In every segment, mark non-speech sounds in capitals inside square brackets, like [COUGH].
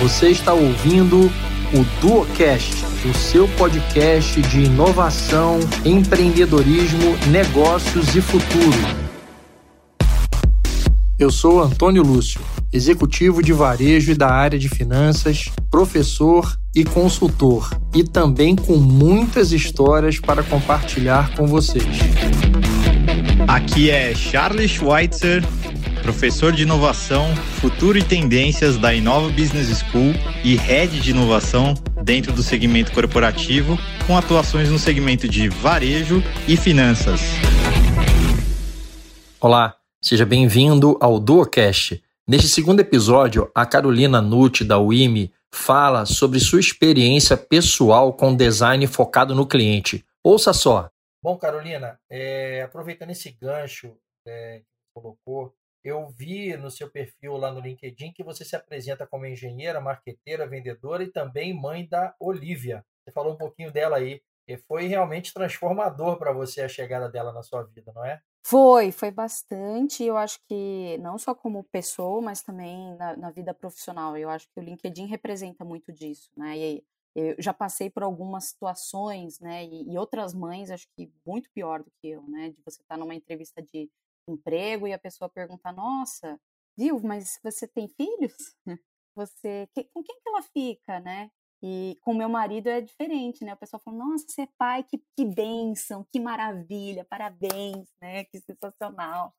Você está ouvindo o DuoCast, o seu podcast de inovação, empreendedorismo, negócios e futuro. Eu sou Antônio Lúcio, executivo de varejo e da área de finanças, professor e consultor, e também com muitas histórias para compartilhar com vocês. Aqui é Charles Schweitzer professor de inovação, futuro e tendências da Inova Business School e head de inovação dentro do segmento corporativo, com atuações no segmento de varejo e finanças. Olá, seja bem-vindo ao DuoCast. Neste segundo episódio, a Carolina Nutt, da UIMI, fala sobre sua experiência pessoal com design focado no cliente. Ouça só. Bom, Carolina, é, aproveitando esse gancho é, que você colocou, eu vi no seu perfil lá no LinkedIn que você se apresenta como engenheira, marqueteira, vendedora e também mãe da Olivia. Você falou um pouquinho dela aí. E foi realmente transformador para você a chegada dela na sua vida, não é? Foi, foi bastante. Eu acho que não só como pessoa, mas também na, na vida profissional. Eu acho que o LinkedIn representa muito disso, né? E eu já passei por algumas situações, né? E, e outras mães, acho que muito pior do que eu, né? De você estar numa entrevista de emprego e a pessoa pergunta: Nossa, viu, mas você tem filhos? [LAUGHS] Você, que, com quem que ela fica, né? E com meu marido é diferente, né? O pessoal fala, nossa, você é pai, que, que bênção, que maravilha, parabéns, né? Que sensacional.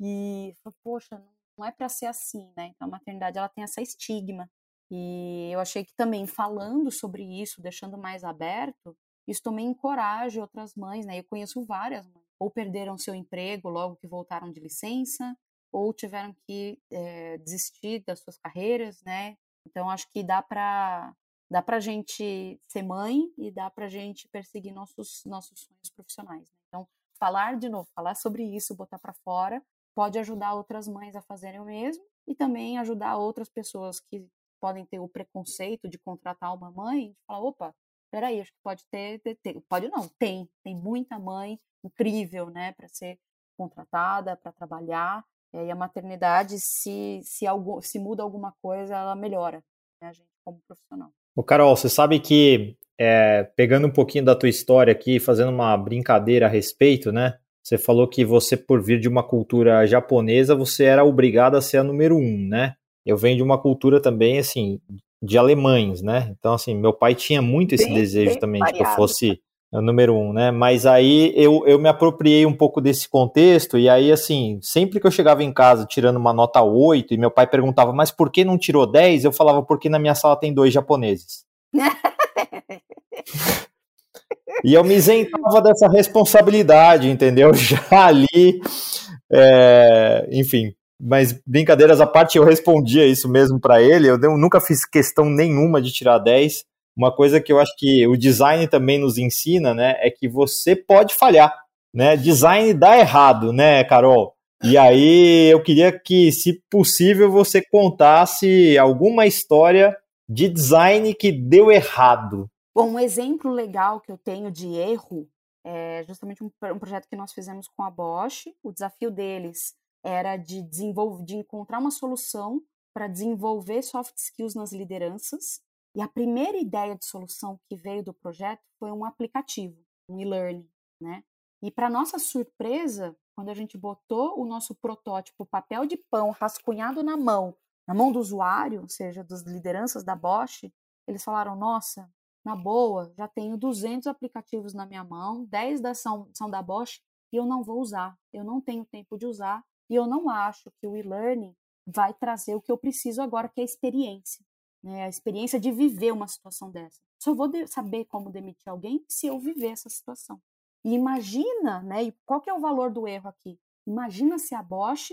E poxa, não é para ser assim, né? Então a maternidade ela tem essa estigma. E eu achei que também falando sobre isso, deixando mais aberto, isso também encoraja outras mães, né? Eu conheço várias mães ou perderam seu emprego logo que voltaram de licença, ou tiveram que é, desistir das suas carreiras, né? Então acho que dá para dá para gente ser mãe e dá para gente perseguir nossos nossos sonhos profissionais. Né? Então falar de novo, falar sobre isso, botar para fora, pode ajudar outras mães a fazerem o mesmo e também ajudar outras pessoas que podem ter o preconceito de contratar uma mãe, falar, opa, peraí, acho que pode ter, ter, ter, pode não, tem, tem muita mãe incrível, né, para ser contratada, para trabalhar. E a maternidade, se, se, algo, se muda alguma coisa, ela melhora né, a gente como profissional. O Carol, você sabe que, é, pegando um pouquinho da tua história aqui, fazendo uma brincadeira a respeito, né? Você falou que você, por vir de uma cultura japonesa, você era obrigado a ser a número um, né? Eu venho de uma cultura também, assim, de alemães, né? Então, assim, meu pai tinha muito esse bem, desejo bem também variado. de que eu fosse o número um, né? Mas aí eu, eu me apropriei um pouco desse contexto, e aí, assim, sempre que eu chegava em casa tirando uma nota 8 e meu pai perguntava, mas por que não tirou 10? Eu falava, porque na minha sala tem dois japoneses. e eu me isentava dessa responsabilidade, entendeu? [LAUGHS] Já ali, é, enfim. Mas brincadeiras à parte, eu respondia isso mesmo para ele. Eu nunca fiz questão nenhuma de tirar 10 uma coisa que eu acho que o design também nos ensina, né, é que você pode falhar, né? Design dá errado, né, Carol? E aí eu queria que, se possível, você contasse alguma história de design que deu errado. Bom, um exemplo legal que eu tenho de erro é justamente um, um projeto que nós fizemos com a Bosch. O desafio deles era de desenvolver, de encontrar uma solução para desenvolver soft skills nas lideranças e a primeira ideia de solução que veio do projeto foi um aplicativo, um e-learning, né? E para nossa surpresa, quando a gente botou o nosso protótipo papel de pão rascunhado na mão, na mão do usuário, ou seja, das lideranças da Bosch, eles falaram: "Nossa, na boa, já tenho 200 aplicativos na minha mão, 10 da são, são da Bosch e eu não vou usar. Eu não tenho tempo de usar e eu não acho que o e-learning vai trazer o que eu preciso agora, que é a experiência né, a experiência de viver uma situação dessa. Só vou saber como demitir alguém se eu viver essa situação. E imagina, né, e qual que é o valor do erro aqui? Imagina se a Bosch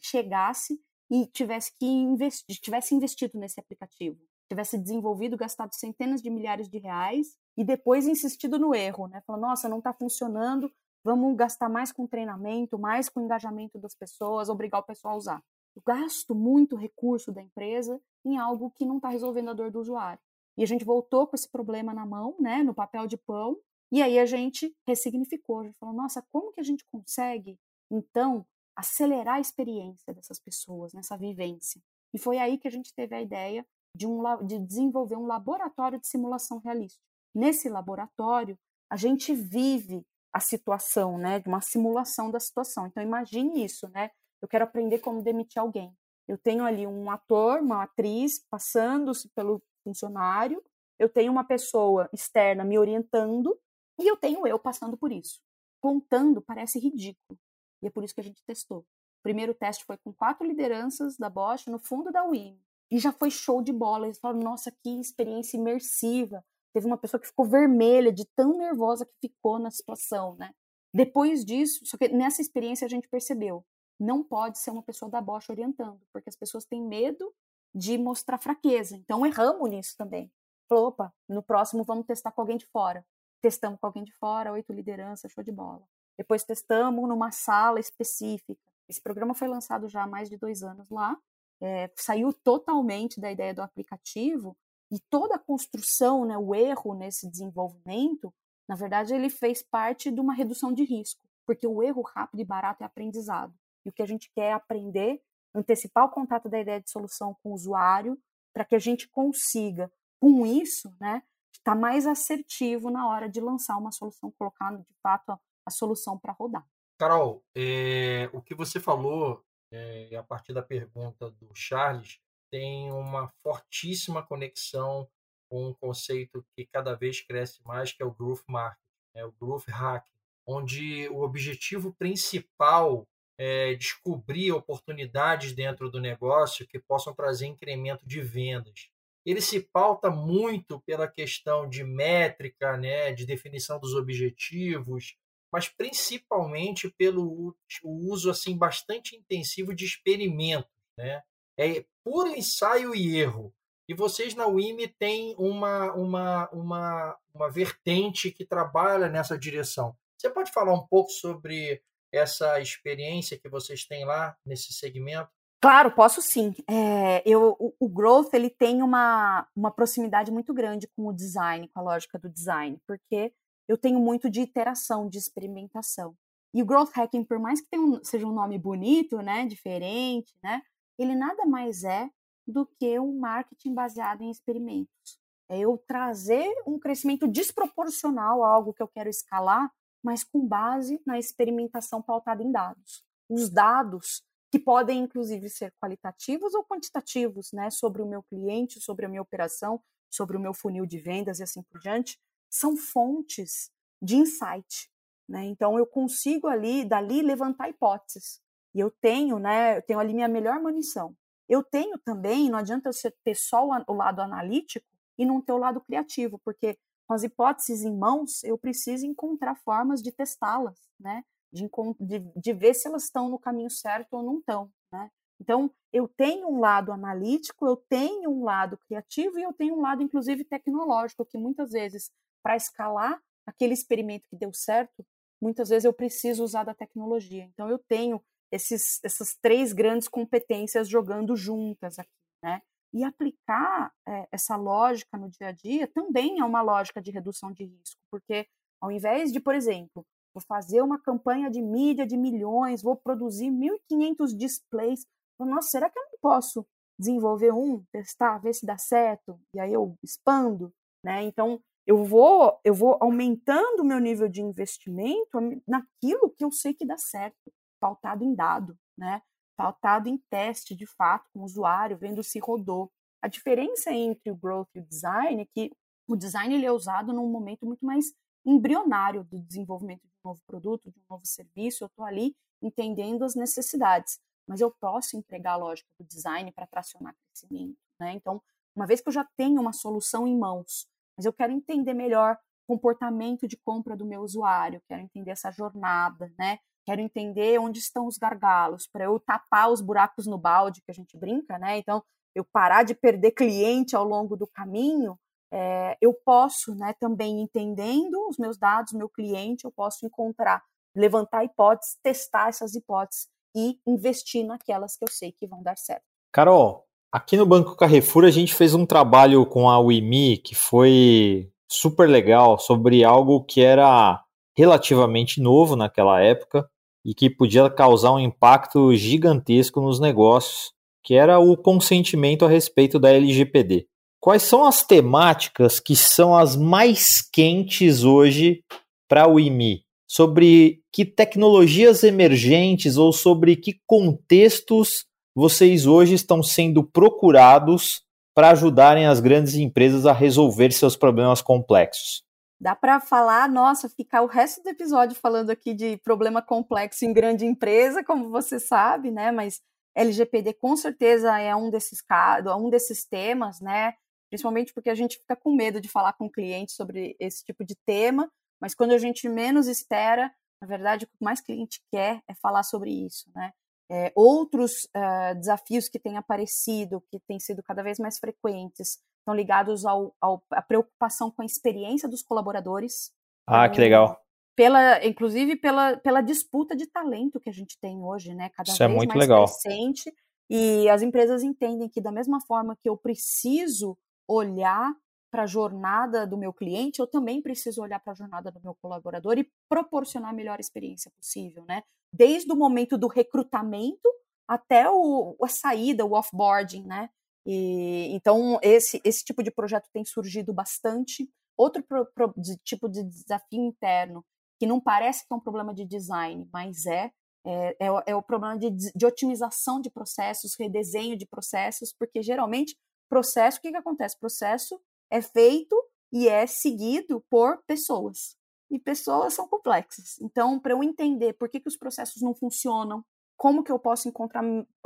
chegasse e tivesse que investir, tivesse investido nesse aplicativo, tivesse desenvolvido, gastado centenas de milhares de reais e depois insistido no erro, né? Falando, nossa, não está funcionando, vamos gastar mais com treinamento, mais com engajamento das pessoas, obrigar o pessoal a usar. Eu gasto muito recurso da empresa em algo que não está resolvendo a dor do usuário. E a gente voltou com esse problema na mão, né, no papel de pão, e aí a gente ressignificou, a gente falou, nossa, como que a gente consegue, então, acelerar a experiência dessas pessoas, nessa vivência? E foi aí que a gente teve a ideia de, um, de desenvolver um laboratório de simulação realística. Nesse laboratório, a gente vive a situação, né, de uma simulação da situação. Então imagine isso, né? Eu quero aprender como demitir alguém. Eu tenho ali um ator, uma atriz passando-se pelo funcionário, eu tenho uma pessoa externa me orientando e eu tenho eu passando por isso. Contando parece ridículo. E é por isso que a gente testou. O primeiro teste foi com quatro lideranças da Bosch no fundo da UIM. E já foi show de bola. Eles falaram, nossa, que experiência imersiva. Teve uma pessoa que ficou vermelha de tão nervosa que ficou na situação, né? Depois disso, só que nessa experiência a gente percebeu, não pode ser uma pessoa da Bosch orientando, porque as pessoas têm medo de mostrar fraqueza. Então erramos nisso também. Falou, opa, no próximo vamos testar com alguém de fora. Testamos com alguém de fora, oito lideranças, show de bola. Depois testamos numa sala específica. Esse programa foi lançado já há mais de dois anos lá. É, saiu totalmente da ideia do aplicativo e toda a construção, né, o erro nesse desenvolvimento, na verdade, ele fez parte de uma redução de risco, porque o erro rápido e barato é aprendizado. E o que a gente quer é aprender, antecipar o contato da ideia de solução com o usuário, para que a gente consiga, com isso, né, estar mais assertivo na hora de lançar uma solução, colocar de fato a, a solução para rodar. Carol, é, o que você falou, é, a partir da pergunta do Charles, tem uma fortíssima conexão com um conceito que cada vez cresce mais, que é o Growth Marketing, né? o Growth Hacking, onde o objetivo principal é descobrir oportunidades dentro do negócio que possam trazer incremento de vendas. Ele se pauta muito pela questão de métrica, né, de definição dos objetivos, mas principalmente pelo uso assim bastante intensivo de experimentos, né? É puro ensaio e erro. E vocês na UIME têm uma, uma, uma, uma vertente que trabalha nessa direção. Você pode falar um pouco sobre essa experiência que vocês têm lá nesse segmento? Claro, posso sim. É, eu, o, o, Growth ele tem uma, uma proximidade muito grande com o design, com a lógica do design, porque eu tenho muito de iteração, de experimentação. E o Growth Hacking, por mais que um, seja um nome bonito, né, diferente, né, ele nada mais é do que um marketing baseado em experimentos. É eu trazer um crescimento desproporcional a algo que eu quero escalar, mas com base na experimentação pautada em dados. Os dados que podem inclusive ser qualitativos ou quantitativos, né, sobre o meu cliente, sobre a minha operação, sobre o meu funil de vendas e assim por diante, são fontes de insight, né? Então eu consigo ali dali levantar hipóteses. E eu tenho, né, eu tenho ali minha melhor munição. Eu tenho também, não adianta você ter só o lado analítico e não ter o lado criativo, porque com as hipóteses em mãos, eu preciso encontrar formas de testá-las, né? De, de, de, ver se elas estão no caminho certo ou não estão, né? Então, eu tenho um lado analítico, eu tenho um lado criativo e eu tenho um lado, inclusive, tecnológico, que muitas vezes, para escalar aquele experimento que deu certo, muitas vezes eu preciso usar da tecnologia. Então, eu tenho esses, essas três grandes competências jogando juntas aqui, né? E aplicar é, essa lógica no dia a dia também é uma lógica de redução de risco, porque ao invés de, por exemplo, vou fazer uma campanha de mídia de milhões, vou produzir 1.500 displays, nossa, será que eu não posso desenvolver um, testar, ver se dá certo, e aí eu expando, né? Então, eu vou, eu vou aumentando o meu nível de investimento naquilo que eu sei que dá certo pautado em dado, né? pautado em teste de fato com o usuário, vendo se rodou. A diferença entre o growth e o design é que o design ele é usado num momento muito mais embrionário do desenvolvimento de um novo produto, de um novo serviço. Eu estou ali entendendo as necessidades, mas eu posso empregar a lógica do design para tracionar crescimento. Né? Então, uma vez que eu já tenho uma solução em mãos, mas eu quero entender melhor comportamento de compra do meu usuário, quero entender essa jornada, né? Quero entender onde estão os gargalos, para eu tapar os buracos no balde que a gente brinca, né? Então, eu parar de perder cliente ao longo do caminho, é, eu posso, né, também entendendo os meus dados, meu cliente, eu posso encontrar, levantar hipóteses, testar essas hipóteses e investir naquelas que eu sei que vão dar certo. Carol, aqui no Banco Carrefour a gente fez um trabalho com a Wimi que foi super legal sobre algo que era relativamente novo naquela época, e que podia causar um impacto gigantesco nos negócios, que era o consentimento a respeito da LGPD. Quais são as temáticas que são as mais quentes hoje para o IMI? Sobre que tecnologias emergentes ou sobre que contextos vocês hoje estão sendo procurados para ajudarem as grandes empresas a resolver seus problemas complexos? Dá para falar, nossa, ficar o resto do episódio falando aqui de problema complexo em grande empresa, como você sabe, né? Mas LGPD com certeza é um desses casos, um desses temas, né? Principalmente porque a gente fica com medo de falar com o cliente sobre esse tipo de tema, mas quando a gente menos espera, na verdade, o que mais cliente quer é falar sobre isso, né? É, outros uh, desafios que têm aparecido, que têm sido cada vez mais frequentes, estão ligados ao, ao, à preocupação com a experiência dos colaboradores. Ah, que legal. Pela, inclusive pela, pela disputa de talento que a gente tem hoje, né? Cada Isso é vez é muito mais legal. crescente. E as empresas entendem que da mesma forma que eu preciso olhar para a jornada do meu cliente, eu também preciso olhar para a jornada do meu colaborador e proporcionar a melhor experiência possível, né? Desde o momento do recrutamento até o, a saída, o offboarding, né? E, então, esse, esse tipo de projeto tem surgido bastante. Outro pro, pro, de, tipo de desafio interno, que não parece que é um problema de design, mas é, é, é, é o problema de, de otimização de processos, redesenho de processos, porque geralmente, processo, o que, que acontece? Processo é feito e é seguido por pessoas. E pessoas são complexas. Então, para eu entender por que, que os processos não funcionam, como que eu posso encontrar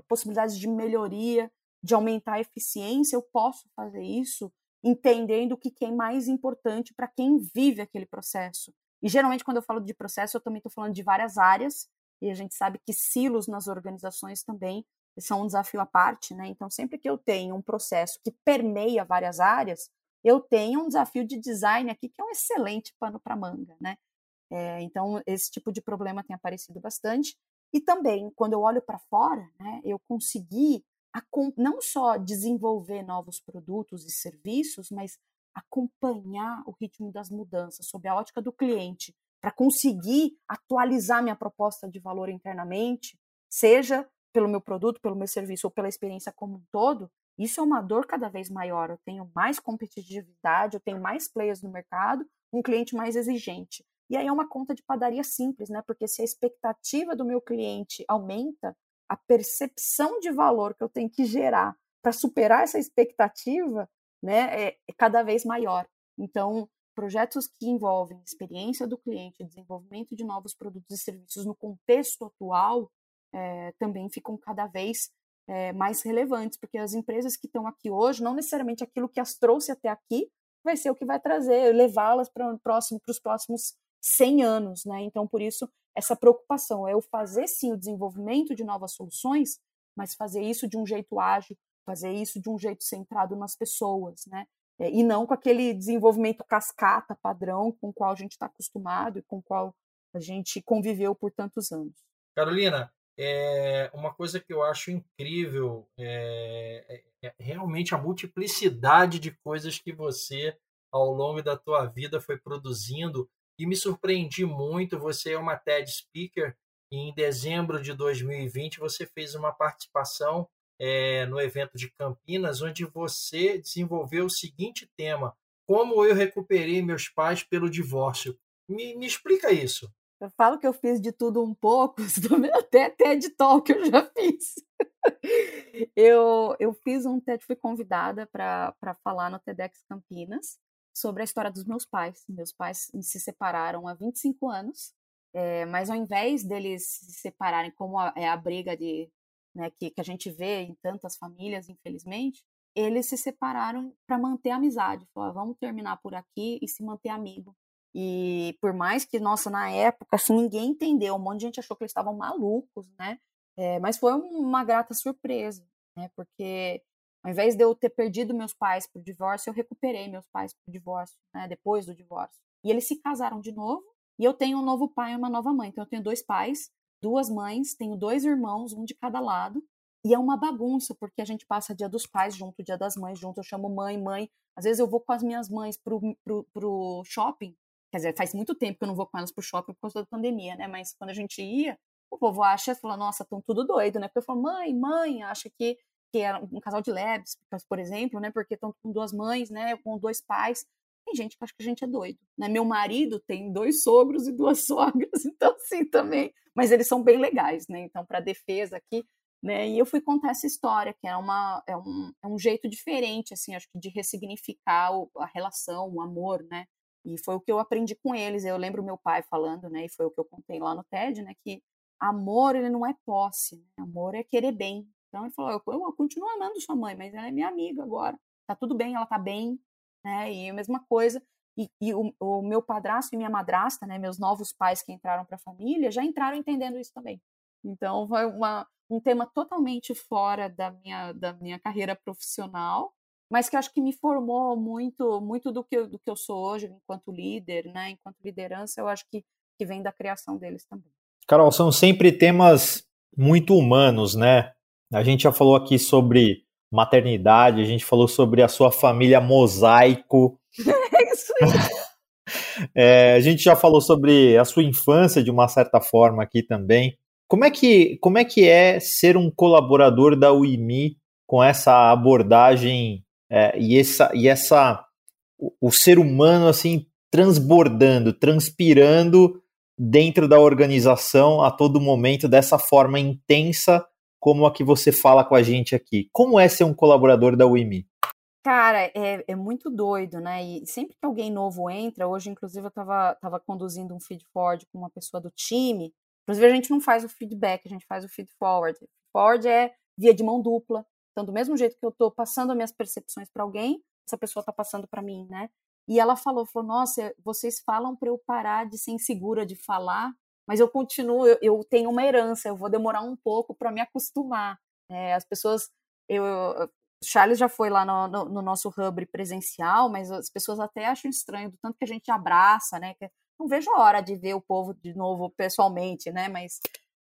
possibilidades de melhoria, de aumentar a eficiência, eu posso fazer isso entendendo o que é mais importante para quem vive aquele processo. E geralmente, quando eu falo de processo, eu também estou falando de várias áreas, e a gente sabe que silos nas organizações também são um desafio à parte, né? Então, sempre que eu tenho um processo que permeia várias áreas, eu tenho um desafio de design aqui que é um excelente pano para manga, né? É, então, esse tipo de problema tem aparecido bastante. E também, quando eu olho para fora, né, eu consegui não só desenvolver novos produtos e serviços, mas acompanhar o ritmo das mudanças sob a ótica do cliente, para conseguir atualizar minha proposta de valor internamente, seja pelo meu produto, pelo meu serviço ou pela experiência como um todo, isso é uma dor cada vez maior. Eu tenho mais competitividade, eu tenho mais players no mercado, um cliente mais exigente. E aí é uma conta de padaria simples, né? Porque se a expectativa do meu cliente aumenta, a percepção de valor que eu tenho que gerar para superar essa expectativa né, é, é, cada vez maior. Então, projetos que envolvem experiência do cliente, desenvolvimento de novos produtos e serviços no contexto atual, é, também ficam cada vez é, mais relevantes, porque as empresas que estão aqui hoje, não necessariamente aquilo que as trouxe até aqui vai ser o que vai trazer, levá-las para próximo, os próximos 100 anos, né? Então, por isso, essa preocupação é eu fazer sim o desenvolvimento de novas soluções, mas fazer isso de um jeito ágil, fazer isso de um jeito centrado nas pessoas, né? É, e não com aquele desenvolvimento cascata padrão com o qual a gente está acostumado e com o qual a gente conviveu por tantos anos. Carolina, é uma coisa que eu acho incrível é, é, é realmente a multiplicidade de coisas que você ao longo da tua vida foi produzindo e me surpreendi muito. Você é uma TED Speaker e em dezembro de 2020 você fez uma participação é, no evento de Campinas, onde você desenvolveu o seguinte tema: Como eu recuperei meus pais pelo divórcio. Me, me explica isso. Eu falo que eu fiz de tudo um pouco, [LAUGHS] até TED Talk eu já fiz. eu, eu fiz um TED, fui convidada para falar no TEDx Campinas, sobre a história dos meus pais. Meus pais se separaram há 25 anos, é, mas ao invés deles se separarem, como a, é a briga de, né, que, que a gente vê em tantas famílias, infelizmente, eles se separaram para manter a amizade. Falaram, vamos terminar por aqui e se manter amigo. E por mais que, nossa, na época, assim, ninguém entendeu, um monte de gente achou que eles estavam malucos, né? É, mas foi uma grata surpresa, né? Porque ao invés de eu ter perdido meus pais por divórcio, eu recuperei meus pais por divórcio, né, depois do divórcio. E eles se casaram de novo, e eu tenho um novo pai e uma nova mãe. Então eu tenho dois pais, duas mães, tenho dois irmãos, um de cada lado. E é uma bagunça, porque a gente passa dia dos pais junto, dia das mães junto, eu chamo mãe, mãe. Às vezes eu vou com as minhas mães pro, pro, pro shopping, quer dizer, faz muito tempo que eu não vou com elas pro shopping por causa da pandemia, né? Mas quando a gente ia, o povo acha, fala, nossa, estão tudo doido, né? Porque eu falo, mãe, mãe, acha que é um casal de lebs, por exemplo, né? Porque estão com duas mães, né? Com dois pais. Tem gente que acha que a gente é doido, né? Meu marido tem dois sogros e duas [LAUGHS] sogras, então sim também. Mas eles são bem legais, né? Então, para defesa aqui, né? E eu fui contar essa história, que é, uma, é, um, é um jeito diferente, assim, acho que de ressignificar o, a relação, o amor, né? E foi o que eu aprendi com eles. Eu lembro meu pai falando, né? E foi o que eu contei lá no TED, né? Que amor, ele não é posse, né? Amor é querer bem. Então ele falou, eu, eu continuo amando sua mãe, mas ela é minha amiga agora. Tá tudo bem, ela tá bem, né? E a mesma coisa. E, e o, o, meu padrasto e minha madrasta, né? Meus novos pais que entraram para a família, já entraram entendendo isso também. Então foi uma, um tema totalmente fora da minha, da minha carreira profissional, mas que acho que me formou muito muito do que, eu, do que eu sou hoje enquanto líder, né? Enquanto liderança, eu acho que, que vem da criação deles também. Carol, são sempre temas muito humanos, né? A gente já falou aqui sobre maternidade, a gente falou sobre a sua família mosaico. [LAUGHS] É isso aí. [LAUGHS] é, a gente já falou sobre a sua infância de uma certa forma aqui também. Como é que, como é, que é ser um colaborador da UIMI com essa abordagem é, e essa, e essa o, o ser humano assim transbordando, transpirando dentro da organização a todo momento dessa forma intensa como a que você fala com a gente aqui. Como é ser um colaborador da UIMI? Cara, é, é muito doido, né? E sempre que alguém novo entra, hoje, inclusive, eu estava tava conduzindo um feed forward com uma pessoa do time. Inclusive, a gente não faz o feedback, a gente faz o feed forward. Forward é via de mão dupla. Então, do mesmo jeito que eu estou passando as minhas percepções para alguém, essa pessoa está passando para mim, né? E ela falou, falou, nossa, vocês falam para eu parar de ser insegura de falar, mas eu continuo, eu, eu tenho uma herança, eu vou demorar um pouco para me acostumar. É, as pessoas, eu, Charles já foi lá no, no, no, nosso hub presencial, mas as pessoas até acham estranho do tanto que a gente abraça, né? Não vejo a hora de ver o povo de novo pessoalmente, né? Mas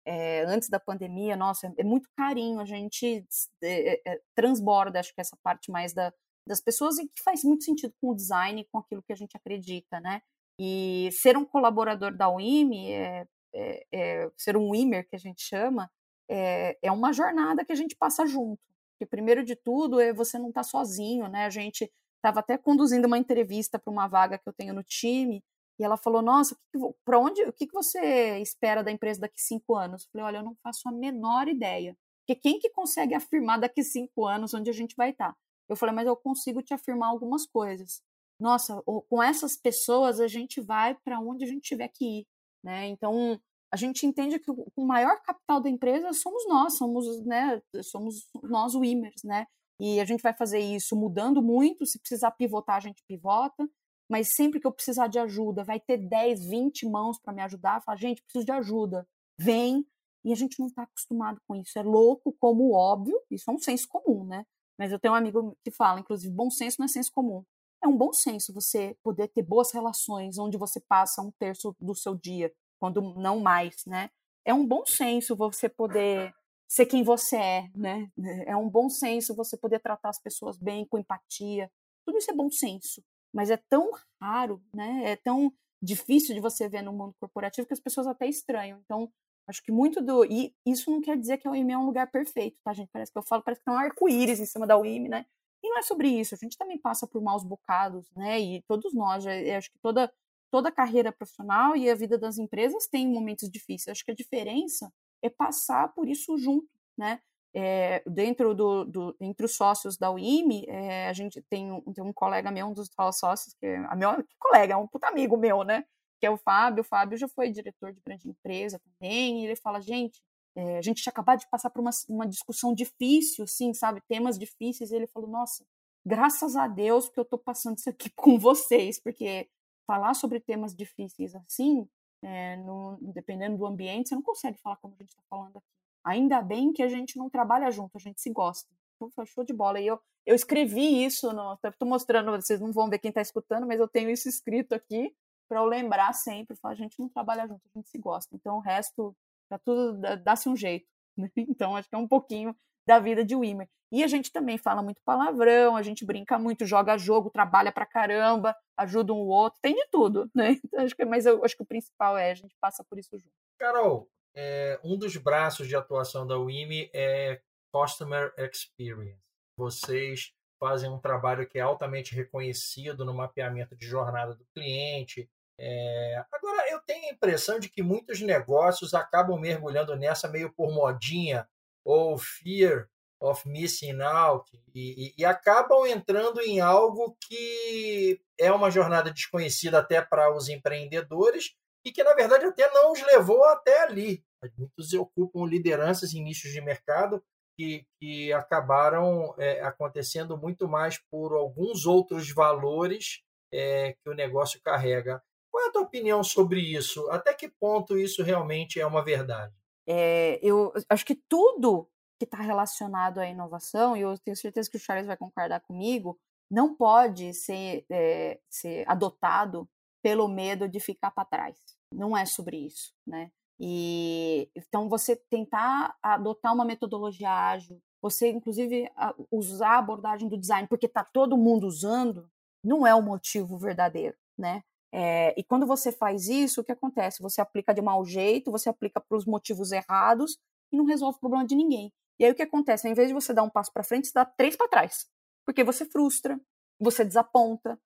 é, antes da pandemia, nossa, é muito carinho, a gente é, é, transborda, acho que essa parte mais da, das pessoas e que faz muito sentido com o design com aquilo que a gente acredita, né? E ser um colaborador da UIM, é, é, é, ser um WIMER, que a gente chama, é, é uma jornada que a gente passa junto. Porque, primeiro de tudo, é você não estar tá sozinho, né? A gente estava até conduzindo uma entrevista para uma vaga que eu tenho no time, e ela falou: Nossa, para onde, o que, que você espera da empresa daqui cinco anos? Eu falei: Olha, eu não faço a menor ideia. Porque quem que consegue afirmar daqui cinco anos onde a gente vai estar? Tá? Eu falei, mas eu consigo te afirmar algumas coisas. Nossa, com essas pessoas a gente vai para onde a gente tiver que ir, né? Então a gente entende que o maior capital da empresa somos nós, somos, né, somos nós Wimers, né? E a gente vai fazer isso mudando muito, se precisar pivotar, a gente pivota, mas sempre que eu precisar de ajuda, vai ter 10, 20 mãos para me ajudar, falar, gente, preciso de ajuda, vem. E a gente não está acostumado com isso. É louco como óbvio, isso é um senso comum, né? Mas eu tenho um amigo que fala, inclusive, bom senso não é senso comum. É um bom senso você poder ter boas relações onde você passa um terço do seu dia, quando não mais, né? É um bom senso você poder ser quem você é, né? É um bom senso você poder tratar as pessoas bem, com empatia. Tudo isso é bom senso, mas é tão raro, né? É tão difícil de você ver no mundo corporativo que as pessoas até estranham. Então, Acho que muito do. E isso não quer dizer que a UIM é um lugar perfeito, tá, gente? Parece que eu falo, parece que tem um arco-íris em cima da UIM, né? E não é sobre isso. A gente também passa por maus bocados, né? E todos nós, eu acho que toda, toda carreira profissional e a vida das empresas tem momentos difíceis. Acho que a diferença é passar por isso junto, né? É, dentro do, do, entre os sócios da UIM, é, a gente tem um, tem um colega meu, um dos sócios, que é a meu que colega, é um puta amigo meu, né? que é o Fábio. O Fábio já foi diretor de grande empresa também, e ele fala, gente, é, a gente tinha acabado de passar por uma, uma discussão difícil, assim, sabe, temas difíceis, e ele falou, nossa, graças a Deus que eu estou passando isso aqui [LAUGHS] com vocês, porque falar sobre temas difíceis assim, é, no, dependendo do ambiente, você não consegue falar como a gente está falando aqui. Ainda bem que a gente não trabalha junto, a gente se gosta. Então foi show de bola. E eu, eu escrevi isso, estou mostrando, vocês não vão ver quem está escutando, mas eu tenho isso escrito aqui para eu lembrar sempre, falar, a gente não trabalha junto, a gente se gosta. Então o resto, tá tudo, dá-se um jeito. Né? [LAUGHS] Então acho que é um pouquinho da vida de Wimmer. E a gente também fala muito palavrão, a gente brinca muito, joga jogo, trabalha pra caramba, ajuda um o outro, tem de tudo, né? [LAUGHS] Então, acho que, mas eu acho que o principal é a gente passa por isso junto. Carol, é, um dos braços de atuação da WIME é Customer Experience. Vocês fazem um trabalho que é altamente reconhecido no mapeamento de jornada do cliente. É... Agora, eu tenho a impressão de que muitos negócios acabam mergulhando nessa meio por modinha ou fear of missing out e, e, e acabam entrando em algo que é uma jornada desconhecida até para os empreendedores e que, na verdade, até não os levou até ali. Muitos ocupam lideranças em nichos de mercado que, que acabaram é, acontecendo muito mais por alguns outros valores é, que o negócio carrega. Qual é a tua opinião sobre isso? Até que ponto isso realmente é uma verdade? É, eu acho que tudo que está relacionado à inovação, e eu tenho certeza que o Charles vai concordar comigo, não pode ser, é, ser adotado pelo medo de ficar para trás. Não é sobre isso, né? E então você tentar adotar uma metodologia ágil, você inclusive usar a abordagem do design porque está todo mundo usando, não é o motivo verdadeiro, né? É, e quando você faz isso, o que acontece? Você aplica de mau jeito, você aplica para os motivos errados e não resolve o problema de ninguém. E aí o que acontece? Ao invés de você dar um passo para frente, você dá três para trás. Porque você frustra, você desaponta.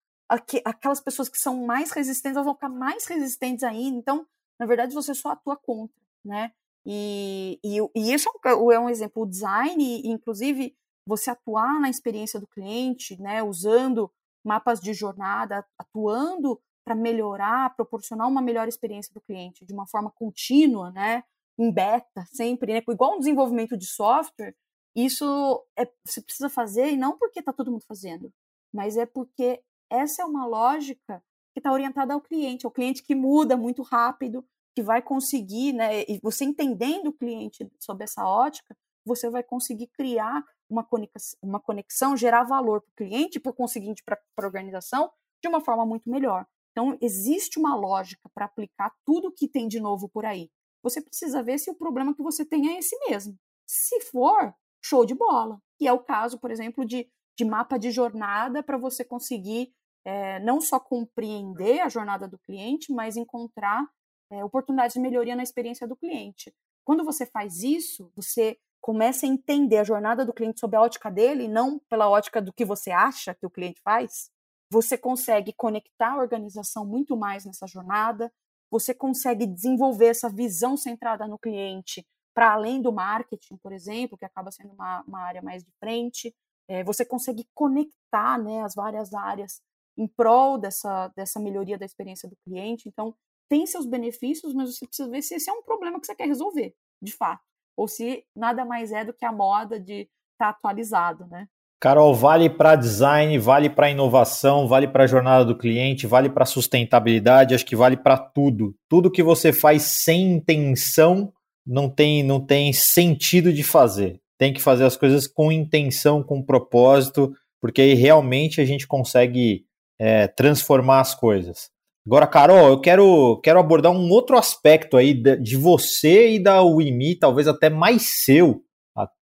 Aquelas pessoas que são mais resistentes elas vão ficar mais resistentes ainda. Então, na verdade, você só atua contra, né? E, e, e isso é um, é um exemplo. O design, inclusive, você atuar na experiência do cliente, né? Usando mapas de jornada, atuando para melhorar, proporcionar uma melhor experiência do cliente de uma forma contínua, né? em beta sempre, né? Igual um desenvolvimento de software, isso é, você precisa fazer e não porque está todo mundo fazendo, mas é porque essa é uma lógica que está orientada ao cliente, ao cliente que muda muito rápido, que vai conseguir, né? E você entendendo o cliente sob essa ótica, você vai conseguir criar uma conexão, uma conexão gerar valor para o cliente por conseguinte, para a organização, de uma forma muito melhor. Então, existe uma lógica para aplicar tudo que tem de novo por aí você precisa ver se o problema que você tem é esse mesmo. Se for, show de bola. Que é o caso, por exemplo, de, de mapa de jornada para você conseguir é, não só compreender a jornada do cliente, mas encontrar é, oportunidades de melhoria na experiência do cliente. Quando você faz isso, você começa a entender a jornada do cliente sob a ótica dele, não pela ótica do que você acha que o cliente faz. Você consegue conectar a organização muito mais nessa jornada, você consegue desenvolver essa visão centrada no cliente para além do marketing, por exemplo, que acaba sendo uma, uma área mais de frente. É, você consegue conectar né, as várias áreas em prol dessa, dessa melhoria da experiência do cliente. Então, tem seus benefícios, mas você precisa ver se esse é um problema que você quer resolver, de fato. Ou se nada mais é do que a moda de estar tá atualizado, né? Carol, vale para design, vale para inovação, vale para a jornada do cliente, vale para sustentabilidade, acho que vale para tudo. Tudo que você faz sem intenção não tem, não tem sentido de fazer. Tem que fazer as coisas com intenção, com propósito, porque aí realmente a gente consegue é, transformar as coisas. Agora, Carol, eu quero, quero abordar um outro aspecto aí de você e da UIMI, talvez até mais seu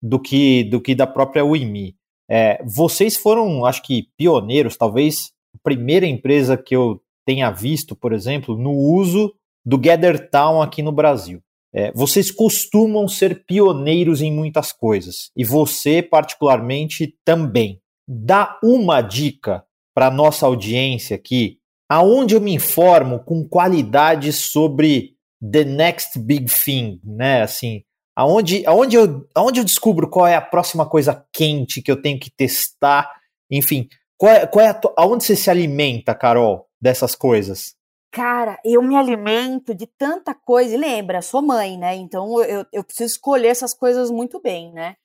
do que, do que da própria UIMI. É, vocês foram, acho que, pioneiros, talvez a primeira empresa que eu tenha visto, por exemplo, no uso do Gather Town aqui no Brasil. É, vocês costumam ser pioneiros em muitas coisas e você, particularmente, também. Dá uma dica para nossa audiência aqui, aonde eu me informo com qualidade sobre the next big thing, né? Assim, Aonde, aonde, eu, aonde eu descubro qual é a próxima coisa quente que eu tenho que testar? Enfim, qual é, qual é aonde você se alimenta, Carol, dessas coisas? Cara, eu me alimento de tanta coisa. E lembra, sou mãe, né? Então eu, eu preciso escolher essas coisas muito bem, né?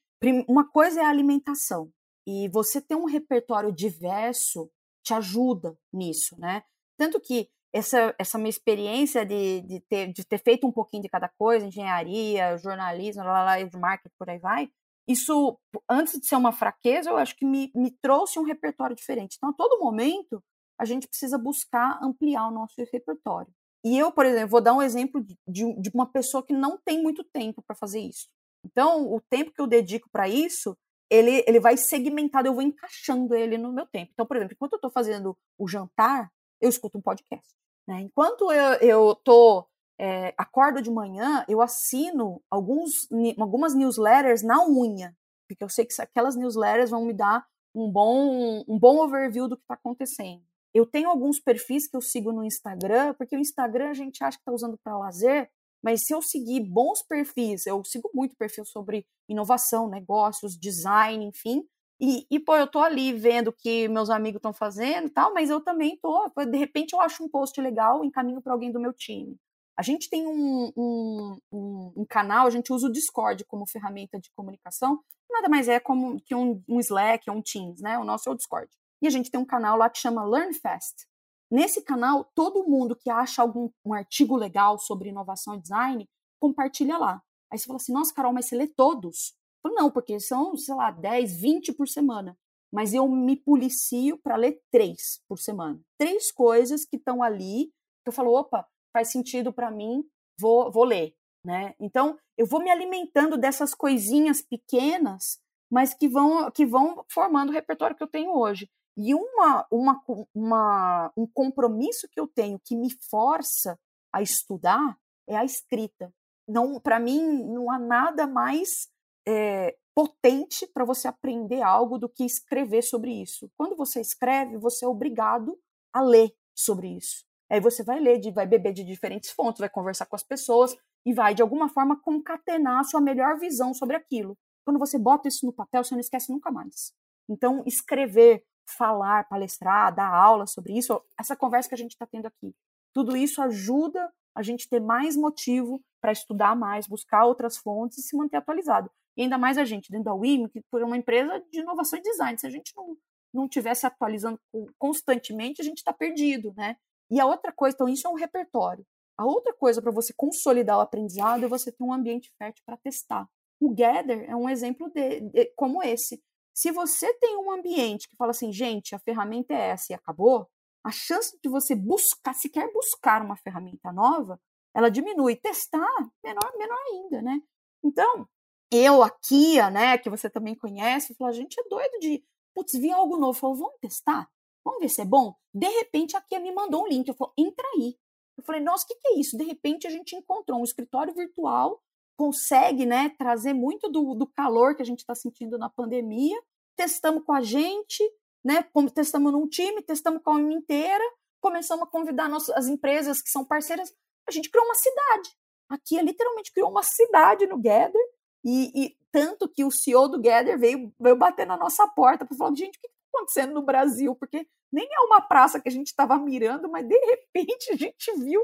Uma coisa é a alimentação. E você ter um repertório diverso te ajuda nisso, né? Tanto que essa, essa minha experiência de, de, ter, de ter feito um pouquinho de cada coisa, engenharia, jornalismo, lá, lá, de marketing, por aí vai, isso, antes de ser uma fraqueza, eu acho que me, me trouxe um repertório diferente. Então, a todo momento, a gente precisa buscar ampliar o nosso repertório. E eu, por exemplo, vou dar um exemplo de, de uma pessoa que não tem muito tempo para fazer isso. Então, o tempo que eu dedico para isso, ele, ele vai segmentado, eu vou encaixando ele no meu tempo. Então, por exemplo, enquanto eu estou fazendo o jantar, eu escuto um podcast. Né? Enquanto eu, eu tô, é, acordo de manhã, eu assino alguns, algumas newsletters na unha. porque eu sei que aquelas newsletters vão me dar um bom, um bom overview do que está acontecendo. Eu tenho alguns perfis que eu sigo no Instagram, porque o Instagram a gente acha que está usando para lazer, mas se eu seguir bons perfis, eu sigo muito perfil sobre inovação, negócios, design, enfim, e, e, pô, eu tô ali vendo o que meus amigos estão fazendo tal, mas eu também tô. De repente eu acho um post legal, encaminho para alguém do meu time. A gente tem um, um, um, um, canal, a gente usa o Discord como ferramenta de comunicação, nada mais é como que um, um Slack, um Teams, né? O nosso é o Discord. E a gente tem um canal lá que chama Learn Fast. Nesse canal, todo mundo que acha algum um artigo legal sobre inovação e design, compartilha lá. Aí você fala assim, nossa, Carol, mas você lê todos? Falo, não, porque são, sei lá, 10, 20 por semana. Mas eu me policio para ler três por semana. Três coisas que estão ali, que eu falo, opa, faz sentido para mim, vou, vou ler. Né? Então, eu vou me alimentando dessas coisinhas pequenas, mas que vão, que vão formando o repertório que eu tenho hoje. E uma, uma, uma, um compromisso que eu tenho que me força a estudar é a escrita. Não, para mim, não há nada mais é, potente para você aprender algo do que escrever sobre isso. Quando você escreve, você é obrigado a ler sobre isso. Aí você vai ler, vai beber de diferentes fontes, vai conversar com as pessoas e vai, de alguma forma, concatenar a sua melhor visão sobre aquilo. Quando você bota isso no papel, você não esquece nunca mais. Então, escrever, falar, palestrar, dar aula sobre isso, essa conversa que a gente está tendo aqui, tudo isso ajuda a gente ter mais motivo para estudar mais, buscar outras fontes e se manter atualizado. E ainda mais a gente, dentro da WIM, que por uma empresa de inovação e design. Se a gente não, não tivesse atualizando constantemente, a gente está perdido, né? E a outra coisa, então isso é um repertório. A outra coisa para você consolidar o aprendizado é você ter um ambiente fértil para testar. O Gather é um exemplo de, de, como esse. Se você tem um ambiente que fala assim, gente, a ferramenta é essa e acabou, a chance de você buscar, se quer buscar uma ferramenta nova, ela diminui. Testar, menor, menor ainda, né? Então, eu, a Kia, né, que você também conhece, falou, a gente é doido de, putz, vi algo novo. Falou, vamos testar? Vamos ver se é bom? De repente, a Kia me mandou um link. Eu falei, entra aí. Eu falei, nossa, o que, que é isso? De repente, a gente encontrou um escritório virtual, consegue, né, trazer muito do, do calor que a gente está sentindo na pandemia. Testamos com a gente, né, testamos num time, testamos com a UIM inteira, começamos a convidar nossas, as empresas que são parceiras. A gente criou uma cidade. A Kia literalmente criou uma cidade no Gather e, e, tanto que o CEO do Gather veio, veio bater na nossa porta para falar, gente, o que está acontecendo no Brasil? Porque nem é uma praça que a gente estava mirando, mas de [LAUGHS] repente a gente viu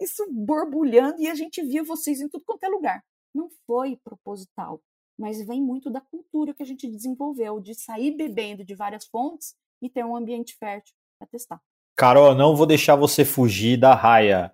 isso borbulhando e a gente viu vocês em tudo quanto é lugar. Não foi proposital, mas vem muito da cultura que a gente desenvolveu, de sair bebendo de várias fontes e ter um ambiente fértil para testar. Carol, não vou deixar você fugir da raia.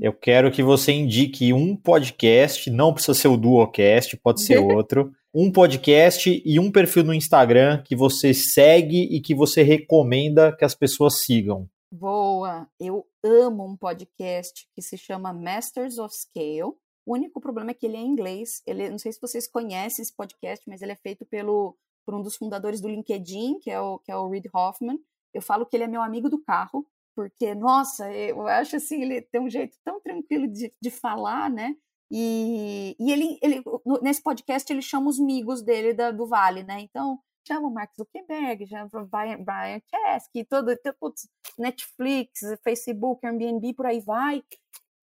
Eu quero que você indique um podcast, não precisa ser o Duocast, pode ser [LAUGHS] outro, um podcast e um perfil no Instagram que você segue e que você recomenda que as pessoas sigam. Boa! Eu amo um podcast que se chama Masters of Scale. O único problema é que ele é em inglês. Ele, não sei se vocês conhecem esse podcast, mas ele é feito pelo, por um dos fundadores do LinkedIn, que é o, que é o Reid Hoffman. Eu falo que ele é meu amigo do carro, porque, nossa, eu acho assim, ele tem um jeito tão tranquilo de, de falar, né? E, e ele, ele, nesse podcast, ele chama os amigos dele da, do Vale, né? Então, chama o Mark Zuckerberg, chama o Brian, Brian Chesky, todo, putz, Netflix, Facebook, Airbnb, por aí vai.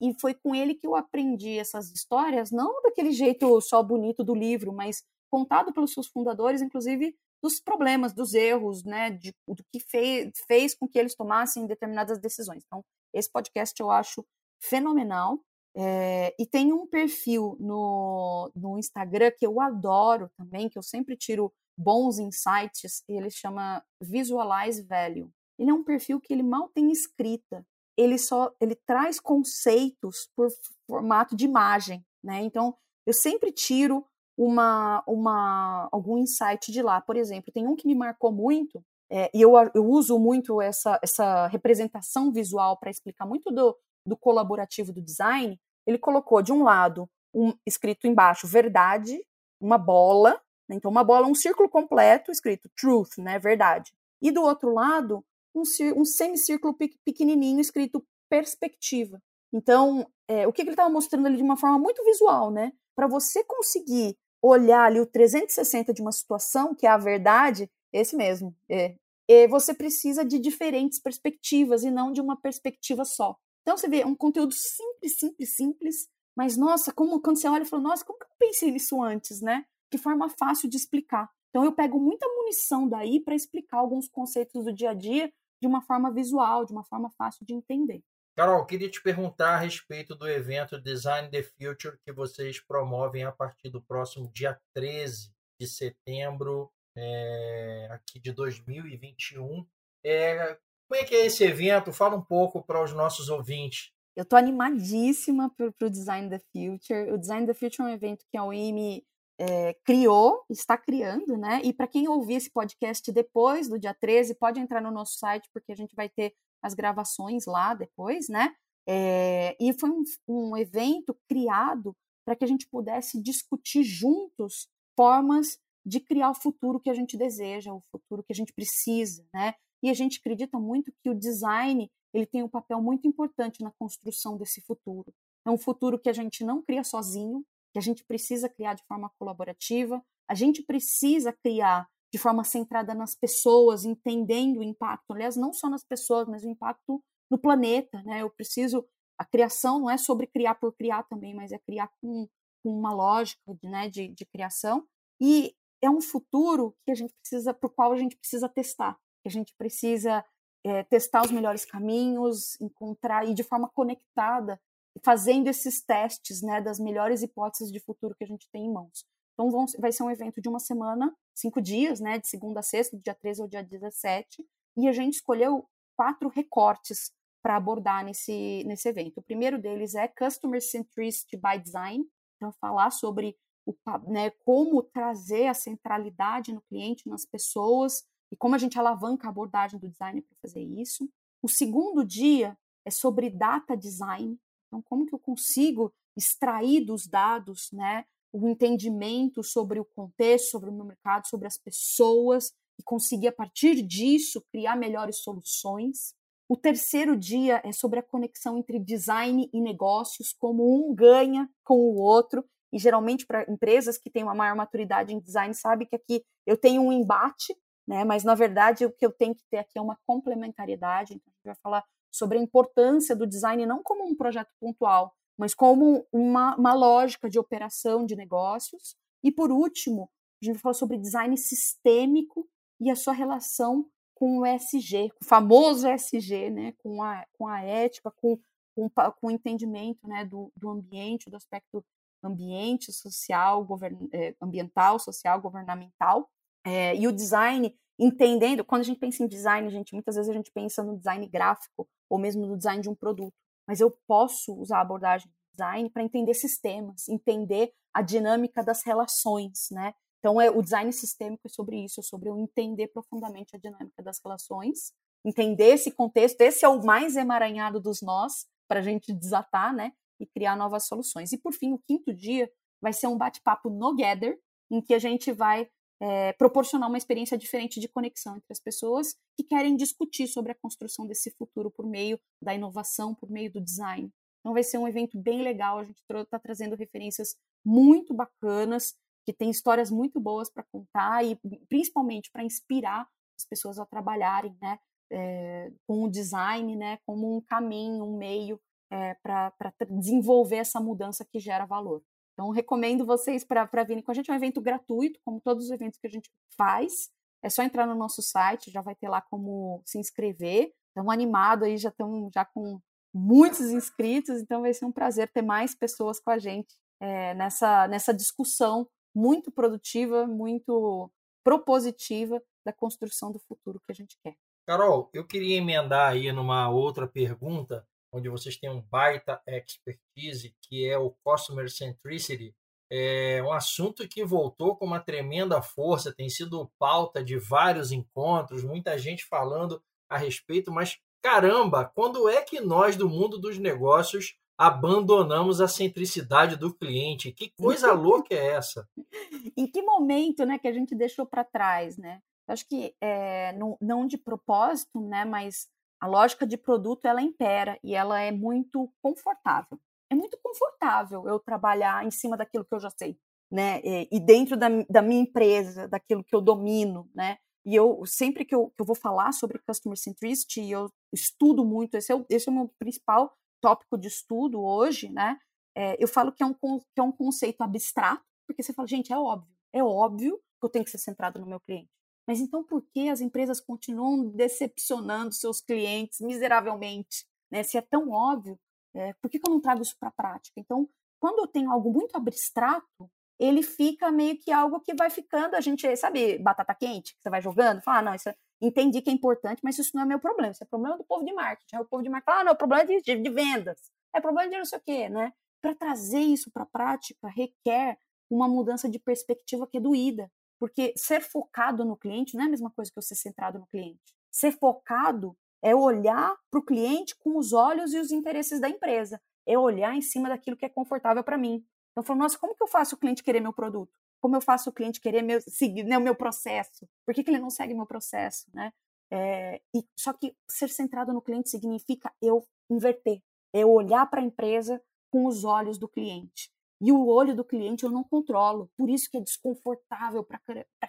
E foi com ele que eu aprendi essas histórias, não daquele jeito só bonito do livro, mas contado pelos seus fundadores, inclusive dos problemas, dos erros, né, de, do que fez, fez com que eles tomassem determinadas decisões. Então, esse podcast eu acho fenomenal. É, e tem um perfil no, no Instagram que eu adoro também, que eu sempre tiro bons insights, e ele chama Visualize Value. Ele é um perfil que ele mal tem escrita, ele só ele traz conceitos por formato de imagem, né? Então eu sempre tiro uma, uma algum insight de lá. Por exemplo, tem um que me marcou muito é, e eu, eu uso muito essa, essa representação visual para explicar muito do, do colaborativo do design, ele colocou de um lado um escrito embaixo verdade, uma bola, né? então uma bola, um círculo completo escrito truth, né, verdade. E do outro lado, um, um semicírculo pequenininho escrito perspectiva. Então, é, o que, que ele estava mostrando ali de uma forma muito visual, né? Para você conseguir olhar ali o 360 de uma situação, que é a verdade, esse mesmo. É. E você precisa de diferentes perspectivas e não de uma perspectiva só. Então você vê um conteúdo simples, simples, simples, mas nossa, como quando você olha e fala, nossa, como que eu pensei nisso antes, né? Que forma fácil de explicar. Então eu pego muita munição daí para explicar alguns conceitos do dia a dia de uma forma visual, de uma forma fácil de entender. Carol, queria te perguntar a respeito do evento Design the Future que vocês promovem a partir do próximo dia 13 de setembro é, aqui de 2021. É, como é que é esse evento? Fala um pouco para os nossos ouvintes. Eu estou animadíssima para o Design the Future. O Design the Future é um evento que a UIME é, criou, está criando, né? E para quem ouvir esse podcast depois do dia 13, pode entrar no nosso site, porque a gente vai ter as gravações lá depois, né? É, e foi um, um evento criado para que a gente pudesse discutir juntos formas de criar o futuro que a gente deseja, o futuro que a gente precisa, né? E a gente acredita muito que o design ele tem um papel muito importante na construção desse futuro. É um futuro que a gente não cria sozinho, que a gente precisa criar de forma colaborativa, a gente precisa criar de forma centrada nas pessoas, entendendo o impacto, aliás, não só nas pessoas, mas o impacto no planeta, né? Eu preciso, a criação não é sobre criar por criar também, mas é criar com, com uma lógica né, de, de criação, e é um futuro que a gente precisa, para o qual a gente precisa testar, que a gente precisa é, testar os melhores caminhos, encontrar e de forma conectada, fazendo esses testes né, das melhores hipóteses de futuro que a gente tem em mãos. Então vão, vai ser um evento de uma semana, cinco dias, né, de segunda a sexta, do dia 13 ao dia 17, e a gente escolheu quatro recortes para abordar nesse, nesse evento. O primeiro deles é Customer Centricity by Design, então falar sobre o, né, como trazer a centralidade no cliente, nas pessoas, e como a gente alavanca a abordagem do design para fazer isso. O segundo dia é sobre data design, então como que eu consigo extrair dos dados, né, o entendimento sobre o contexto, sobre o meu mercado, sobre as pessoas e conseguir a partir disso criar melhores soluções. O terceiro dia é sobre a conexão entre design e negócios, como um ganha com o outro. E geralmente para empresas que têm uma maior maturidade em design sabe que aqui eu tenho um embate, né? Mas na verdade o que eu tenho que ter aqui é uma complementariedade. Então a gente vai falar sobre a importância do design não como um projeto pontual, mas como uma, uma lógica de operação de negócios. E por último, a gente falar sobre design sistêmico e a sua relação com o ESG, o famoso ESG, né, com, a, com a ética, com, com, com o entendimento né, do, do ambiente, do aspecto ambiente, social, govern, é, ambiental, social, governamental. É, e o design, entendendo, quando a gente pensa em design, gente, muitas vezes a gente pensa no design gráfico ou mesmo no design de um produto mas eu posso usar a abordagem de design para entender sistemas, entender a dinâmica das relações, né? Então, é, o design sistêmico é sobre isso, é sobre eu entender profundamente a dinâmica das relações, entender esse contexto. Esse é o mais emaranhado dos nós para a gente desatar, né? E criar novas soluções. E por fim, o quinto dia vai ser um bate-papo no Gather, em que a gente vai é, proporcionar uma experiência diferente de conexão entre as pessoas que querem discutir sobre a construção desse futuro por meio da inovação, por meio do design. Então vai ser um evento bem legal, a gente está trazendo referências muito bacanas, que tem histórias muito boas para contar e principalmente para inspirar as pessoas a trabalharem né, é, com o design né, como um caminho, um meio é, para desenvolver essa mudança que gera valor. Então, recomendo vocês para virem com a gente. É um evento gratuito, como todos os eventos que a gente faz. É só entrar no nosso site, já vai ter lá como se inscrever. Estamos animados aí, já estamos já com muitos inscritos, então vai ser um prazer ter mais pessoas com a gente é, nessa, nessa discussão muito produtiva, muito propositiva da construção do futuro que a gente quer. Carol, eu queria emendar aí numa outra pergunta onde vocês têm um baita expertise, que é o Customer Centricity, é um assunto que voltou com uma tremenda força, tem sido pauta de vários encontros, muita gente falando a respeito, mas caramba, quando é que nós do mundo dos negócios abandonamos a centricidade do cliente? Que coisa louca é essa? [LAUGHS] em que momento, né, que a gente deixou para trás, né? Acho que é, não, não de propósito, né, mas a lógica de produto ela impera e ela é muito confortável. É muito confortável eu trabalhar em cima daquilo que eu já sei. né? E dentro da, da minha empresa, daquilo que eu domino, né? E eu sempre que eu, que eu vou falar sobre customer centricity, eu estudo muito, esse é o, esse é o meu principal tópico de estudo hoje, né? É, eu falo que é, um, que é um conceito abstrato, porque você fala, gente, é óbvio, é óbvio que eu tenho que ser centrado no meu cliente. Mas então por que as empresas continuam decepcionando seus clientes miseravelmente? Né? Se é tão óbvio, é, por que, que eu não trago isso para a prática? Então, quando eu tenho algo muito abstrato, ele fica meio que algo que vai ficando, a gente, sabe, batata quente, que você vai jogando, fala, ah, não, isso é, entendi que é importante, mas isso não é meu problema, isso é problema do povo de marketing. Aí o povo de marketing fala, ah, não, é problema de, de, de vendas, é problema de não sei o quê, né? Para trazer isso para a prática requer uma mudança de perspectiva que é doída, porque ser focado no cliente não é a mesma coisa que ser centrado no cliente. Ser focado é olhar para o cliente com os olhos e os interesses da empresa, é olhar em cima daquilo que é confortável para mim. Então, eu falo, nossa, como que eu faço o cliente querer meu produto? Como eu faço o cliente querer meu, seguir né, o meu processo? Por que, que ele não segue meu processo? Né? É, e, só que ser centrado no cliente significa eu inverter, eu olhar para a empresa com os olhos do cliente. E o olho do cliente eu não controlo, por isso que é desconfortável para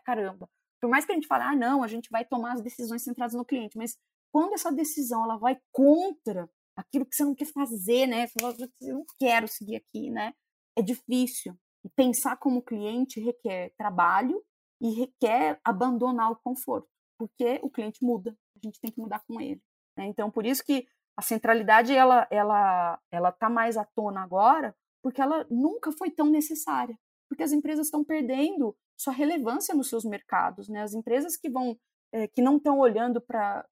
caramba. Por mais que a gente fale, ah, não, a gente vai tomar as decisões centradas no cliente, mas quando essa decisão ela vai contra aquilo que você não quer fazer, né? Eu não quero seguir aqui, né? é difícil. E pensar como cliente requer trabalho e requer abandonar o conforto, porque o cliente muda, a gente tem que mudar com ele. Né? Então, por isso que a centralidade ela ela ela está mais à tona agora, porque ela nunca foi tão necessária, porque as empresas estão perdendo sua relevância nos seus mercados, né? As empresas que vão é, que não estão olhando para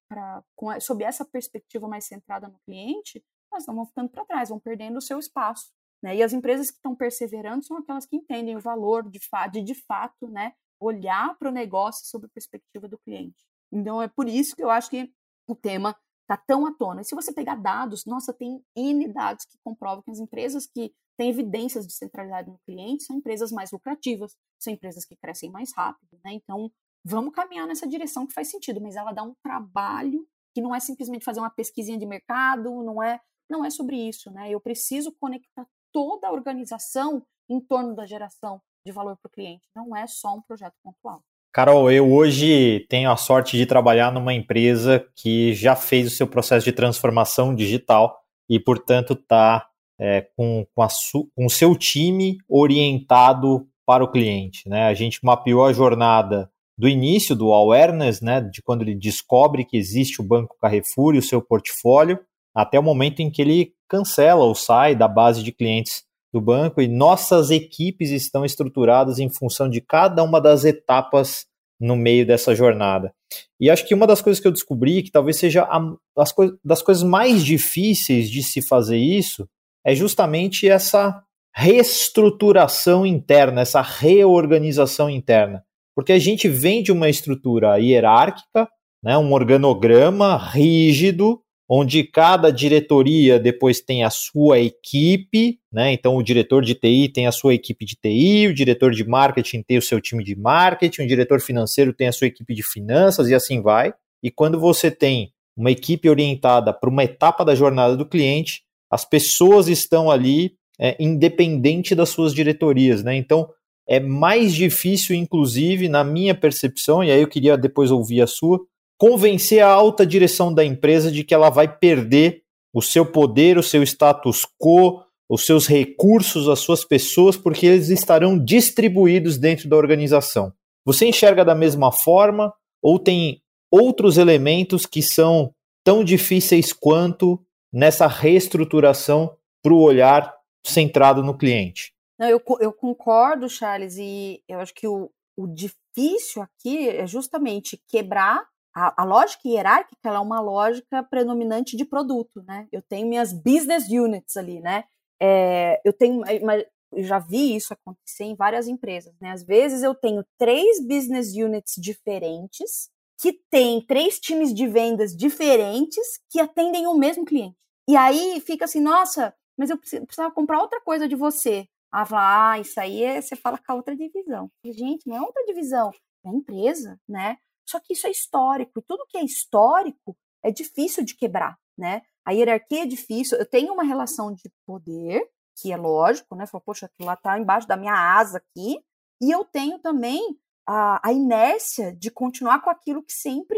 sob essa perspectiva mais centrada no cliente, elas vão ficando para trás, vão perdendo o seu espaço. Né? E as empresas que estão perseverando são aquelas que entendem o valor de, fa de, de fato, né, olhar para o negócio sob a perspectiva do cliente. Então é por isso que eu acho que o tema está tão à tona. E se você pegar dados, nossa, tem N dados que comprovam que as empresas que têm evidências de centralidade no cliente são empresas mais lucrativas, são empresas que crescem mais rápido. Né? Então, vamos caminhar nessa direção que faz sentido, mas ela dá um trabalho que não é simplesmente fazer uma pesquisinha de mercado, não é, não é sobre isso. Né? Eu preciso conectar toda a organização em torno da geração de valor para o cliente. Não é só um projeto pontual. Carol, eu hoje tenho a sorte de trabalhar numa empresa que já fez o seu processo de transformação digital e, portanto, está é, com, com, com o seu time orientado para o cliente. Né? A gente mapeou a jornada do início do awareness, né, de quando ele descobre que existe o Banco Carrefour e o seu portfólio, até o momento em que ele cancela ou sai da base de clientes do banco e nossas equipes estão estruturadas em função de cada uma das etapas no meio dessa jornada. E acho que uma das coisas que eu descobri, que talvez seja a, as co das coisas mais difíceis de se fazer isso, é justamente essa reestruturação interna, essa reorganização interna. Porque a gente vem de uma estrutura hierárquica, né, um organograma rígido, onde cada diretoria depois tem a sua equipe, né? Então o diretor de TI tem a sua equipe de TI, o diretor de marketing tem o seu time de marketing, o diretor financeiro tem a sua equipe de finanças e assim vai. E quando você tem uma equipe orientada para uma etapa da jornada do cliente, as pessoas estão ali é, independente das suas diretorias, né? Então é mais difícil, inclusive, na minha percepção, e aí eu queria depois ouvir a sua, convencer a alta direção da empresa de que ela vai perder o seu poder, o seu status quo, os seus recursos, as suas pessoas, porque eles estarão distribuídos dentro da organização. Você enxerga da mesma forma ou tem outros elementos que são tão difíceis quanto nessa reestruturação para o olhar centrado no cliente? Não, eu, eu concordo, Charles, e eu acho que o, o difícil aqui é justamente quebrar a, a, lógica hierárquica é uma lógica predominante de produto, né? Eu tenho minhas business units ali, né? É, eu tenho, eu já vi isso acontecer em várias empresas, né? Às vezes eu tenho três business units diferentes que têm três times de vendas diferentes que atendem o mesmo cliente. E aí fica assim, nossa, mas eu precisava comprar outra coisa de você. Ah, fala, ah, isso aí é, você fala com a outra divisão. Gente, não é outra divisão, é a empresa, né? Só que isso é histórico, e tudo que é histórico é difícil de quebrar, né? A hierarquia é difícil. Eu tenho uma relação de poder que é lógico, né? Fala, poxa, aquilo lá está embaixo da minha asa aqui, e eu tenho também a, a inércia de continuar com aquilo que sempre,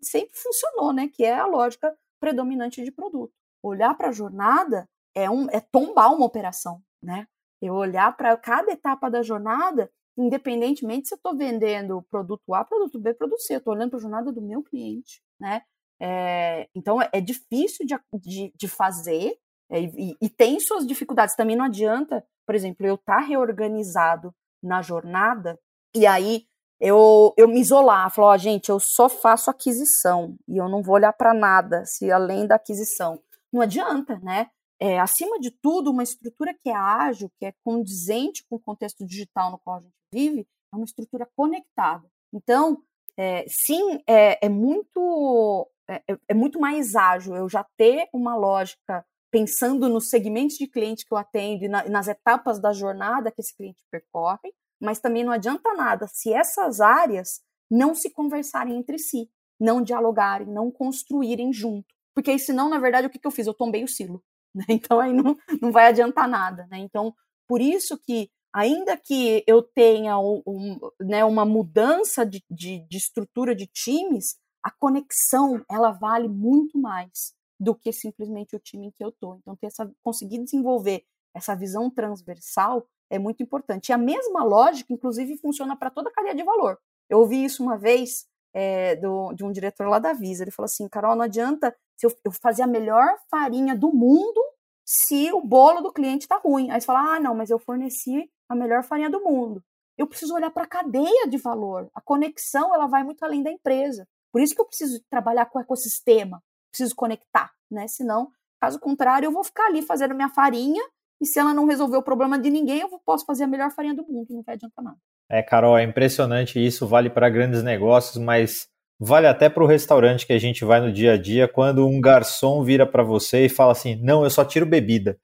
sempre funcionou, né? Que é a lógica predominante de produto. Olhar para a jornada é, um, é tombar uma operação, né? Eu olhar para cada etapa da jornada, independentemente se eu estou vendendo produto A, produto B, produto C, eu estou olhando para a jornada do meu cliente, né? É, então é, difícil de, de, de fazer é, e, e, tem suas dificuldades. Também não adianta, por exemplo, eu estar tá reorganizado na jornada e aí eu, eu me isolar, falar, ó, gente, eu só faço aquisição e eu não vou olhar para nada se além da aquisição. Não adianta, né? É, acima de tudo, uma estrutura que é ágil, que é condizente com o contexto digital no qual a gente vive, é uma estrutura conectada. Então, é, sim, é, é muito é, é, é muito mais ágil eu já ter uma lógica pensando nos segmentos de cliente que eu atendo e, na, nas etapas da jornada que esse cliente percorre, mas também não adianta nada se essas áreas não se conversarem entre si, não dialogarem, não construírem junto. Porque aí, senão, na verdade, o que, que eu fiz? Eu tombei o silo. Né? [LAUGHS] Então, aí não, não vai adiantar nada. Né? Então, por isso que, ainda que eu tenha um, um, né, uma mudança de, de, de estrutura de times, a conexão, ela vale muito mais do que simplesmente o time em que eu estou. Então, ter essa, conseguir desenvolver essa visão transversal é muito importante. E a mesma lógica, inclusive, funciona para toda a cadeia de valor. Eu ouvi isso uma vez é, do, de um diretor lá da Visa. Ele falou assim: Carol, não adianta se eu, eu fazer a melhor farinha do mundo se o bolo do cliente está ruim. Aí você fala: ah, não, mas eu forneci a melhor farinha do mundo. Eu preciso olhar para a cadeia de valor. A conexão ela vai muito além da empresa. Por isso que eu preciso trabalhar com o ecossistema, preciso conectar, né? Senão, caso contrário, eu vou ficar ali fazendo minha farinha e se ela não resolver o problema de ninguém, eu posso fazer a melhor farinha do mundo, não vai adiantar nada. É, Carol, é impressionante isso, vale para grandes negócios, mas vale até para o restaurante que a gente vai no dia a dia, quando um garçom vira para você e fala assim: não, eu só tiro bebida.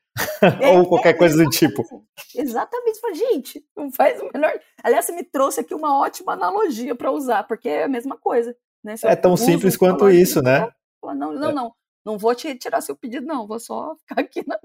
É, [LAUGHS] Ou qualquer é, coisa do tipo. [LAUGHS] Exatamente. Gente, não faz o melhor. Aliás, você me trouxe aqui uma ótima analogia para usar, porque é a mesma coisa. Né? É tão simples quanto isso, né? Fala, não, não, é. não. Não vou te tirar seu pedido, não. Vou só [LAUGHS] ficar aqui na.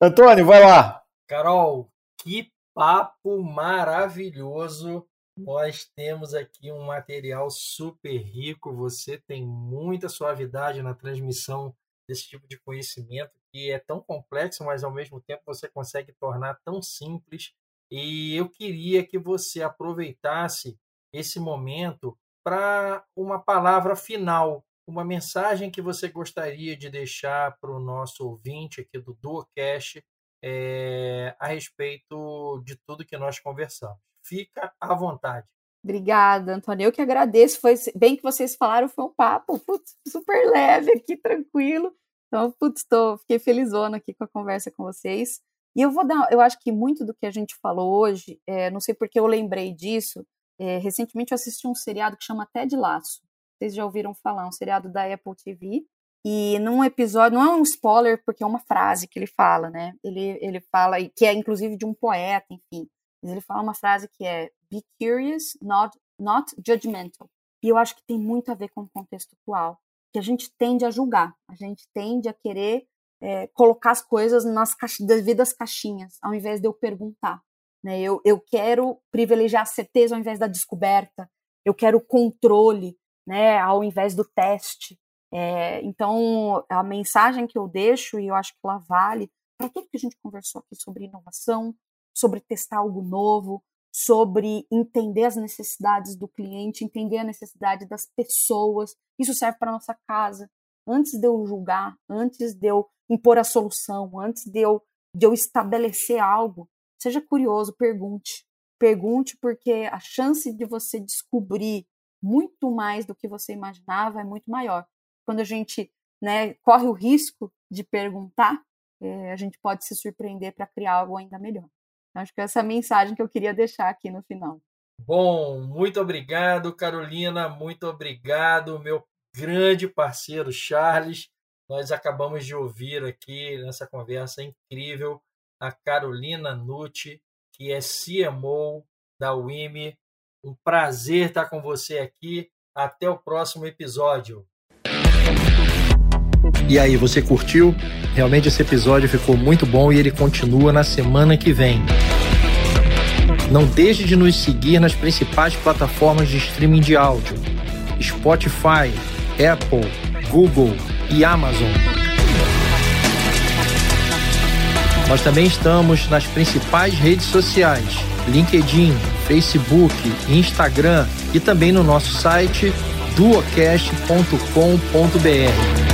Antônio, vai lá. Carol, que papo maravilhoso. Nós temos aqui um material super rico. Você tem muita suavidade na transmissão desse tipo de conhecimento que é tão complexo, mas ao mesmo tempo você consegue tornar tão simples. E eu queria que você aproveitasse esse momento para uma palavra final uma mensagem que você gostaria de deixar para o nosso ouvinte aqui do DuoCast é, a respeito de tudo que nós conversamos. Fica à vontade. Obrigada, Antônio. Eu que agradeço. Foi bem que vocês falaram, foi um papo putz, super leve aqui, tranquilo. Então, putz, tô, fiquei felizona aqui com a conversa com vocês. E eu vou dar, eu acho que muito do que a gente falou hoje, é, não sei porque eu lembrei disso. É, recentemente eu assisti um seriado que chama Ted Laço vocês já ouviram falar, um seriado da Apple TV. E num episódio, não é um spoiler, porque é uma frase que ele fala, né? Ele, ele fala, que é inclusive de um poeta, enfim. Mas ele fala uma frase que é Be curious, not, not judgmental. E eu acho que tem muito a ver com o contexto atual. Que a gente tende a julgar, a gente tende a querer é, colocar as coisas nas devidas caixinhas, ao invés de eu perguntar. Né? Eu, eu quero privilegiar a certeza ao invés da descoberta, eu quero controle, né, ao invés do teste. É, então, a mensagem que eu deixo, e eu acho que ela vale para tudo que a gente conversou aqui sobre inovação, sobre testar algo novo, sobre entender as necessidades do cliente, entender a necessidade das pessoas. Isso serve para nossa casa. Antes de eu julgar, antes de eu impor a solução, antes de eu, de eu estabelecer algo, seja curioso, pergunte. Pergunte, porque a chance de você descobrir muito mais do que você imaginava, é muito maior. Quando a gente né, corre o risco de perguntar, é, a gente pode se surpreender para criar algo ainda melhor. Acho que essa é a mensagem que eu queria deixar aqui no final. Bom, muito obrigado, Carolina, muito obrigado, meu grande parceiro Charles. Nós acabamos de ouvir aqui nessa conversa incrível a Carolina Nucci, que é CMO da WIMI, um prazer estar com você aqui. Até o próximo episódio. E aí, você curtiu? Realmente esse episódio ficou muito bom e ele continua na semana que vem. Não deixe de nos seguir nas principais plataformas de streaming de áudio: Spotify, Apple, Google e Amazon. Nós também estamos nas principais redes sociais: LinkedIn, Facebook, Instagram e também no nosso site duocast.com.br.